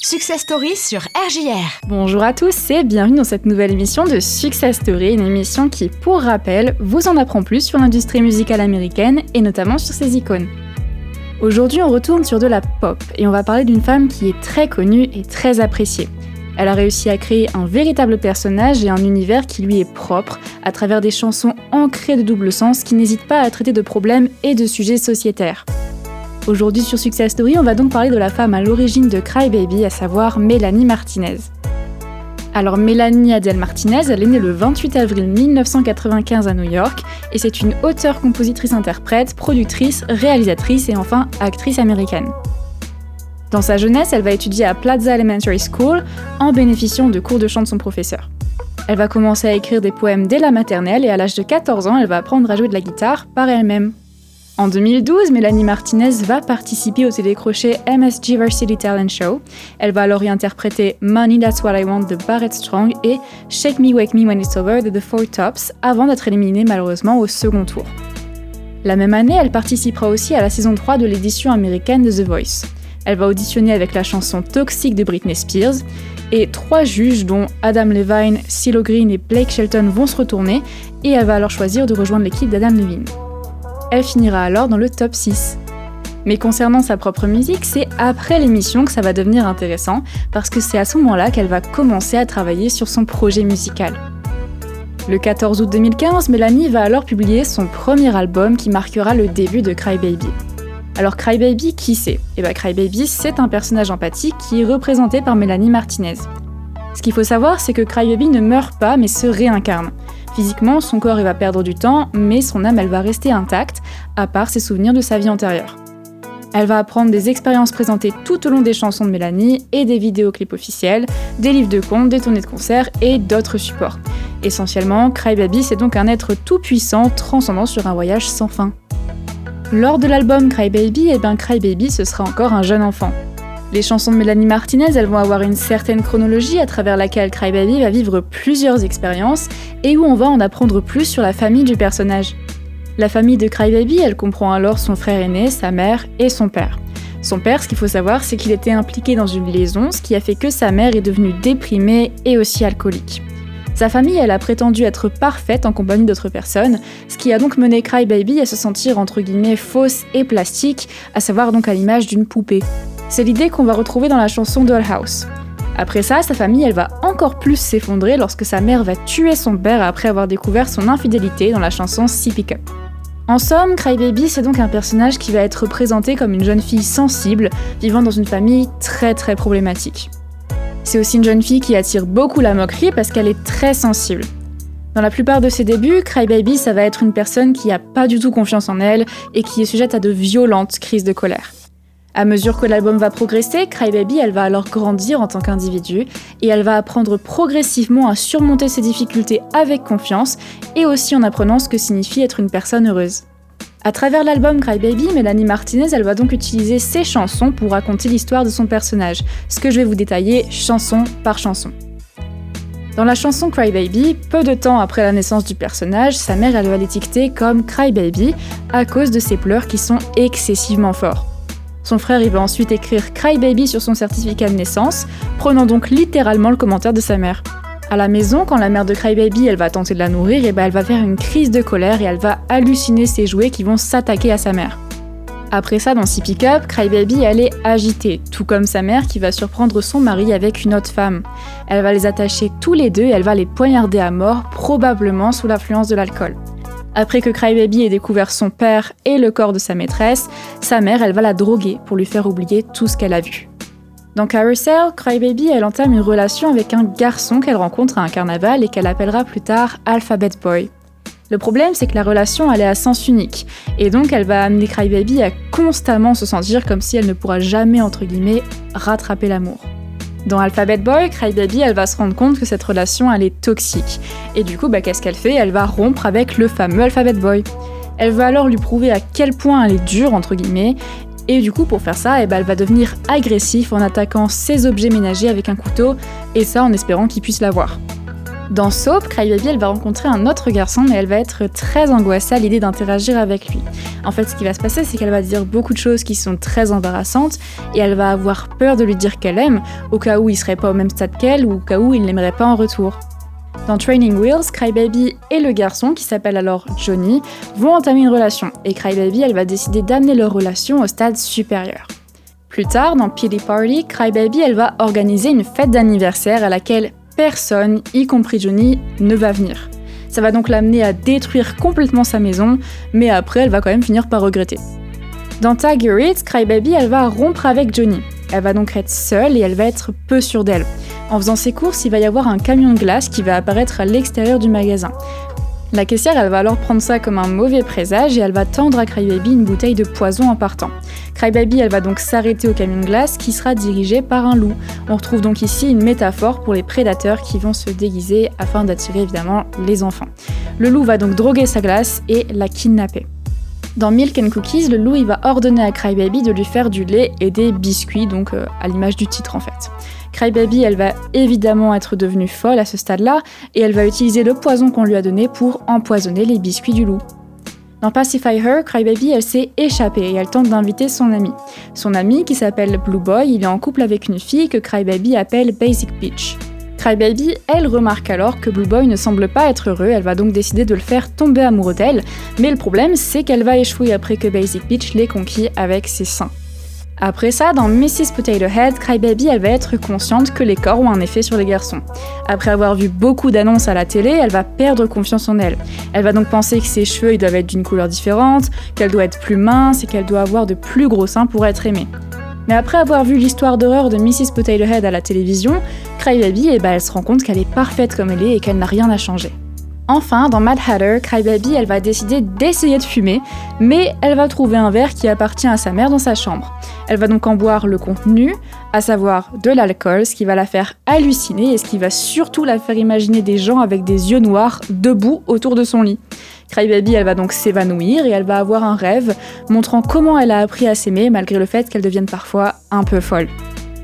Success Story sur RJR. Bonjour à tous et bienvenue dans cette nouvelle émission de Success Story, une émission qui, pour rappel, vous en apprend plus sur l'industrie musicale américaine et notamment sur ses icônes. Aujourd'hui, on retourne sur de la pop et on va parler d'une femme qui est très connue et très appréciée. Elle a réussi à créer un véritable personnage et un univers qui lui est propre à travers des chansons ancrées de double sens qui n'hésitent pas à traiter de problèmes et de sujets sociétaires. Aujourd'hui sur Success Story, on va donc parler de la femme à l'origine de Cry Baby, à savoir Mélanie Martinez. Alors Mélanie Adèle Martinez, elle est née le 28 avril 1995 à New York et c'est une auteure, compositrice, interprète, productrice, réalisatrice et enfin actrice américaine. Dans sa jeunesse, elle va étudier à Plaza Elementary School en bénéficiant de cours de chant de son professeur. Elle va commencer à écrire des poèmes dès la maternelle et à l'âge de 14 ans, elle va apprendre à jouer de la guitare par elle-même. En 2012, Mélanie Martinez va participer au télécrochet MSG Varsity Talent Show. Elle va alors y interpréter Money That's What I Want de Barrett Strong et Shake Me Wake Me When It's Over de The Four Tops avant d'être éliminée malheureusement au second tour. La même année, elle participera aussi à la saison 3 de l'édition américaine de The Voice. Elle va auditionner avec la chanson Toxic de Britney Spears et trois juges dont Adam Levine, CeeLo Green et Blake Shelton vont se retourner et elle va alors choisir de rejoindre l'équipe d'Adam Levine. Elle finira alors dans le top 6. Mais concernant sa propre musique, c'est après l'émission que ça va devenir intéressant, parce que c'est à ce moment-là qu'elle va commencer à travailler sur son projet musical. Le 14 août 2015, Mélanie va alors publier son premier album qui marquera le début de Crybaby. Alors Crybaby, qui c'est? Eh bien Crybaby, c'est un personnage empathique qui est représenté par Mélanie Martinez. Ce qu'il faut savoir, c'est que Crybaby ne meurt pas mais se réincarne. Physiquement, son corps va perdre du temps, mais son âme elle va rester intacte, à part ses souvenirs de sa vie antérieure. Elle va apprendre des expériences présentées tout au long des chansons de Mélanie et des vidéoclips officiels, des livres de contes, des tournées de concerts et d'autres supports. Essentiellement, Crybaby c'est donc un être tout puissant transcendant sur un voyage sans fin. Lors de l'album Crybaby, eh ben Crybaby ce sera encore un jeune enfant. Les chansons de Mélanie Martinez, elles vont avoir une certaine chronologie à travers laquelle Crybaby va vivre plusieurs expériences et où on va en apprendre plus sur la famille du personnage. La famille de Crybaby, elle comprend alors son frère aîné, sa mère et son père. Son père, ce qu'il faut savoir, c'est qu'il était impliqué dans une liaison, ce qui a fait que sa mère est devenue déprimée et aussi alcoolique. Sa famille, elle a prétendu être parfaite en compagnie d'autres personnes, ce qui a donc mené Crybaby à se sentir entre guillemets fausse et plastique, à savoir donc à l'image d'une poupée. C'est l'idée qu'on va retrouver dans la chanson Dollhouse. Après ça, sa famille, elle va encore plus s'effondrer lorsque sa mère va tuer son père après avoir découvert son infidélité dans la chanson See Pick Up. En somme, Crybaby, c'est donc un personnage qui va être présenté comme une jeune fille sensible, vivant dans une famille très très problématique. C'est aussi une jeune fille qui attire beaucoup la moquerie parce qu'elle est très sensible. Dans la plupart de ses débuts, Crybaby, ça va être une personne qui n'a pas du tout confiance en elle et qui est sujette à de violentes crises de colère. À mesure que l'album va progresser, Crybaby, elle va alors grandir en tant qu'individu et elle va apprendre progressivement à surmonter ses difficultés avec confiance et aussi en apprenant ce que signifie être une personne heureuse. À travers l'album Crybaby, Mélanie Martinez, elle va donc utiliser ses chansons pour raconter l'histoire de son personnage, ce que je vais vous détailler chanson par chanson. Dans la chanson Crybaby, peu de temps après la naissance du personnage, sa mère elle va l'étiqueter comme Crybaby à cause de ses pleurs qui sont excessivement forts. Son frère il va ensuite écrire Cry Baby sur son certificat de naissance, prenant donc littéralement le commentaire de sa mère. À la maison, quand la mère de Crybaby elle va tenter de la nourrir, et ben elle va faire une crise de colère et elle va halluciner ses jouets qui vont s'attaquer à sa mère. Après ça, dans Six Pick Up, Crybaby elle est agitée, tout comme sa mère qui va surprendre son mari avec une autre femme. Elle va les attacher tous les deux et elle va les poignarder à mort, probablement sous l'influence de l'alcool. Après que Crybaby ait découvert son père et le corps de sa maîtresse, sa mère, elle va la droguer pour lui faire oublier tout ce qu'elle a vu. Dans Carousel, Crybaby, elle entame une relation avec un garçon qu'elle rencontre à un carnaval et qu'elle appellera plus tard Alphabet Boy. Le problème, c'est que la relation, elle est à sens unique, et donc elle va amener Crybaby à constamment se sentir comme si elle ne pourra jamais, entre guillemets, rattraper l'amour. Dans Alphabet Boy, Crybaby, elle va se rendre compte que cette relation, elle est toxique. Et du coup, bah, qu'est-ce qu'elle fait? Elle va rompre avec le fameux Alphabet Boy. Elle va alors lui prouver à quel point elle est dure, entre guillemets, et du coup, pour faire ça, eh ben, elle va devenir agressive en attaquant ses objets ménagers avec un couteau, et ça en espérant qu'il puisse la voir. Dans Soap, Crybaby, elle va rencontrer un autre garçon, mais elle va être très angoissée à l'idée d'interagir avec lui. En fait, ce qui va se passer, c'est qu'elle va dire beaucoup de choses qui sont très embarrassantes, et elle va avoir peur de lui dire qu'elle aime, au cas où il serait pas au même stade qu'elle, ou au cas où il l'aimerait pas en retour. Dans Training Wheels, Crybaby et le garçon, qui s'appelle alors Johnny, vont entamer une relation, et Crybaby, elle va décider d'amener leur relation au stade supérieur. Plus tard, dans Pity Party, Crybaby, elle va organiser une fête d'anniversaire à laquelle personne, y compris Johnny, ne va venir. Ça va donc l'amener à détruire complètement sa maison, mais après elle va quand même finir par regretter. Dans Tiger It, Crybaby, elle va rompre avec Johnny. Elle va donc être seule et elle va être peu sûre d'elle. En faisant ses courses, il va y avoir un camion de glace qui va apparaître à l'extérieur du magasin. La caissière, elle va alors prendre ça comme un mauvais présage et elle va tendre à Crybaby une bouteille de poison en partant. Crybaby, elle va donc s'arrêter au camion de glace qui sera dirigé par un loup. On retrouve donc ici une métaphore pour les prédateurs qui vont se déguiser afin d'attirer évidemment les enfants. Le loup va donc droguer sa glace et la kidnapper. Dans Milk and Cookies, le loup il va ordonner à Crybaby de lui faire du lait et des biscuits, donc euh, à l'image du titre en fait. Crybaby, elle va évidemment être devenue folle à ce stade-là, et elle va utiliser le poison qu'on lui a donné pour empoisonner les biscuits du loup. Dans Pacify Her, Crybaby, elle s'est échappée et elle tente d'inviter son ami. Son ami, qui s'appelle Blue Boy, il est en couple avec une fille que Crybaby appelle Basic Peach. Crybaby, elle remarque alors que Blue Boy ne semble pas être heureux, elle va donc décider de le faire tomber amoureux d'elle, mais le problème c'est qu'elle va échouer après que Basic Peach l'ait conquis avec ses seins. Après ça, dans Mrs. Potato Head, Crybaby, elle va être consciente que les corps ont un effet sur les garçons. Après avoir vu beaucoup d'annonces à la télé, elle va perdre confiance en elle. Elle va donc penser que ses cheveux doivent être d'une couleur différente, qu'elle doit être plus mince et qu'elle doit avoir de plus gros seins pour être aimée. Mais après avoir vu l'histoire d'horreur de Mrs. Potato Head à la télévision, Crybaby, eh ben, elle se rend compte qu'elle est parfaite comme elle est et qu'elle n'a rien à changer. Enfin, dans Mad Hatter, Crybaby, elle va décider d'essayer de fumer, mais elle va trouver un verre qui appartient à sa mère dans sa chambre. Elle va donc en boire le contenu, à savoir de l'alcool, ce qui va la faire halluciner et ce qui va surtout la faire imaginer des gens avec des yeux noirs debout autour de son lit. Crybaby, elle va donc s'évanouir et elle va avoir un rêve montrant comment elle a appris à s'aimer malgré le fait qu'elle devienne parfois un peu folle.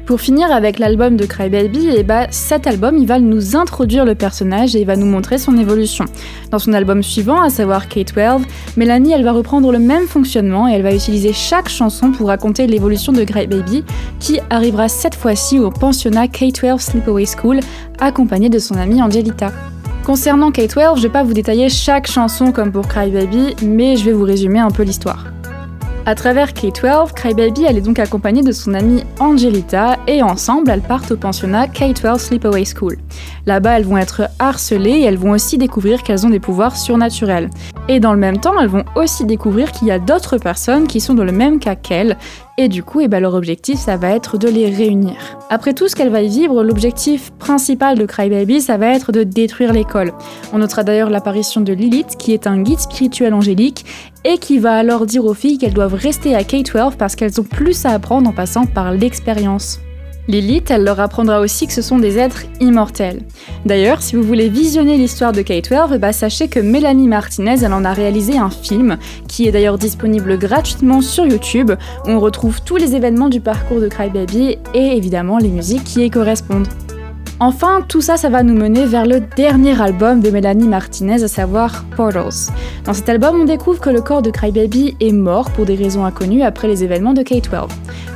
Pour finir avec l'album de Crybaby, et eh bah, cet album il va nous introduire le personnage et il va nous montrer son évolution. Dans son album suivant, à savoir K-12, Melanie elle va reprendre le même fonctionnement et elle va utiliser chaque chanson pour raconter l'évolution de Crybaby qui arrivera cette fois-ci au pensionnat K-12 Sleepaway School accompagnée de son amie Angelita. Concernant K-12, je vais pas vous détailler chaque chanson comme pour Crybaby, mais je vais vous résumer un peu l'histoire. À travers K-12, Crybaby elle est donc accompagnée de son amie Angelita et ensemble elles partent au pensionnat K-12 Sleepaway School. Là-bas elles vont être harcelées et elles vont aussi découvrir qu'elles ont des pouvoirs surnaturels. Et dans le même temps elles vont aussi découvrir qu'il y a d'autres personnes qui sont dans le même cas qu'elles et du coup, eh ben, leur objectif, ça va être de les réunir. Après tout ce qu'elle va y vivre, l'objectif principal de Crybaby, ça va être de détruire l'école. On notera d'ailleurs l'apparition de Lilith, qui est un guide spirituel angélique, et qui va alors dire aux filles qu'elles doivent rester à K-12 parce qu'elles ont plus à apprendre en passant par l'expérience. Lilith, elle leur apprendra aussi que ce sont des êtres immortels. D'ailleurs, si vous voulez visionner l'histoire de K-12, bah sachez que Mélanie Martinez, elle en a réalisé un film, qui est d'ailleurs disponible gratuitement sur YouTube, où on retrouve tous les événements du parcours de Crybaby et évidemment les musiques qui y correspondent. Enfin, tout ça, ça va nous mener vers le dernier album de Mélanie Martinez, à savoir Portals. Dans cet album, on découvre que le corps de Crybaby est mort pour des raisons inconnues après les événements de K-12.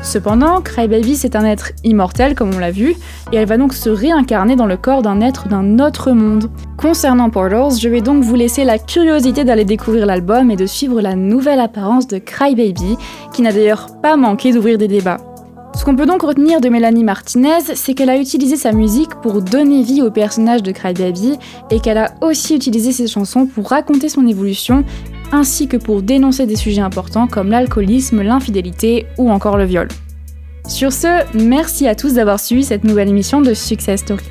Cependant, Crybaby, c'est un être immortel, comme on l'a vu, et elle va donc se réincarner dans le corps d'un être d'un autre monde. Concernant Portals, je vais donc vous laisser la curiosité d'aller découvrir l'album et de suivre la nouvelle apparence de Crybaby, qui n'a d'ailleurs pas manqué d'ouvrir des débats. Ce qu'on peut donc retenir de Mélanie Martinez, c'est qu'elle a utilisé sa musique pour donner vie au personnage de Crybaby et qu'elle a aussi utilisé ses chansons pour raconter son évolution ainsi que pour dénoncer des sujets importants comme l'alcoolisme, l'infidélité ou encore le viol. Sur ce, merci à tous d'avoir suivi cette nouvelle émission de Success Story.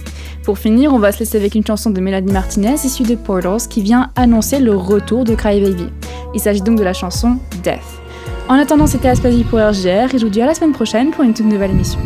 Pour finir, on va se laisser avec une chanson de Mélanie Martinez issue de Portals qui vient annoncer le retour de Crybaby. Il s'agit donc de la chanson Death. En attendant, c'était Aspasie pour RGR et je vous dis à la semaine prochaine pour une toute nouvelle émission.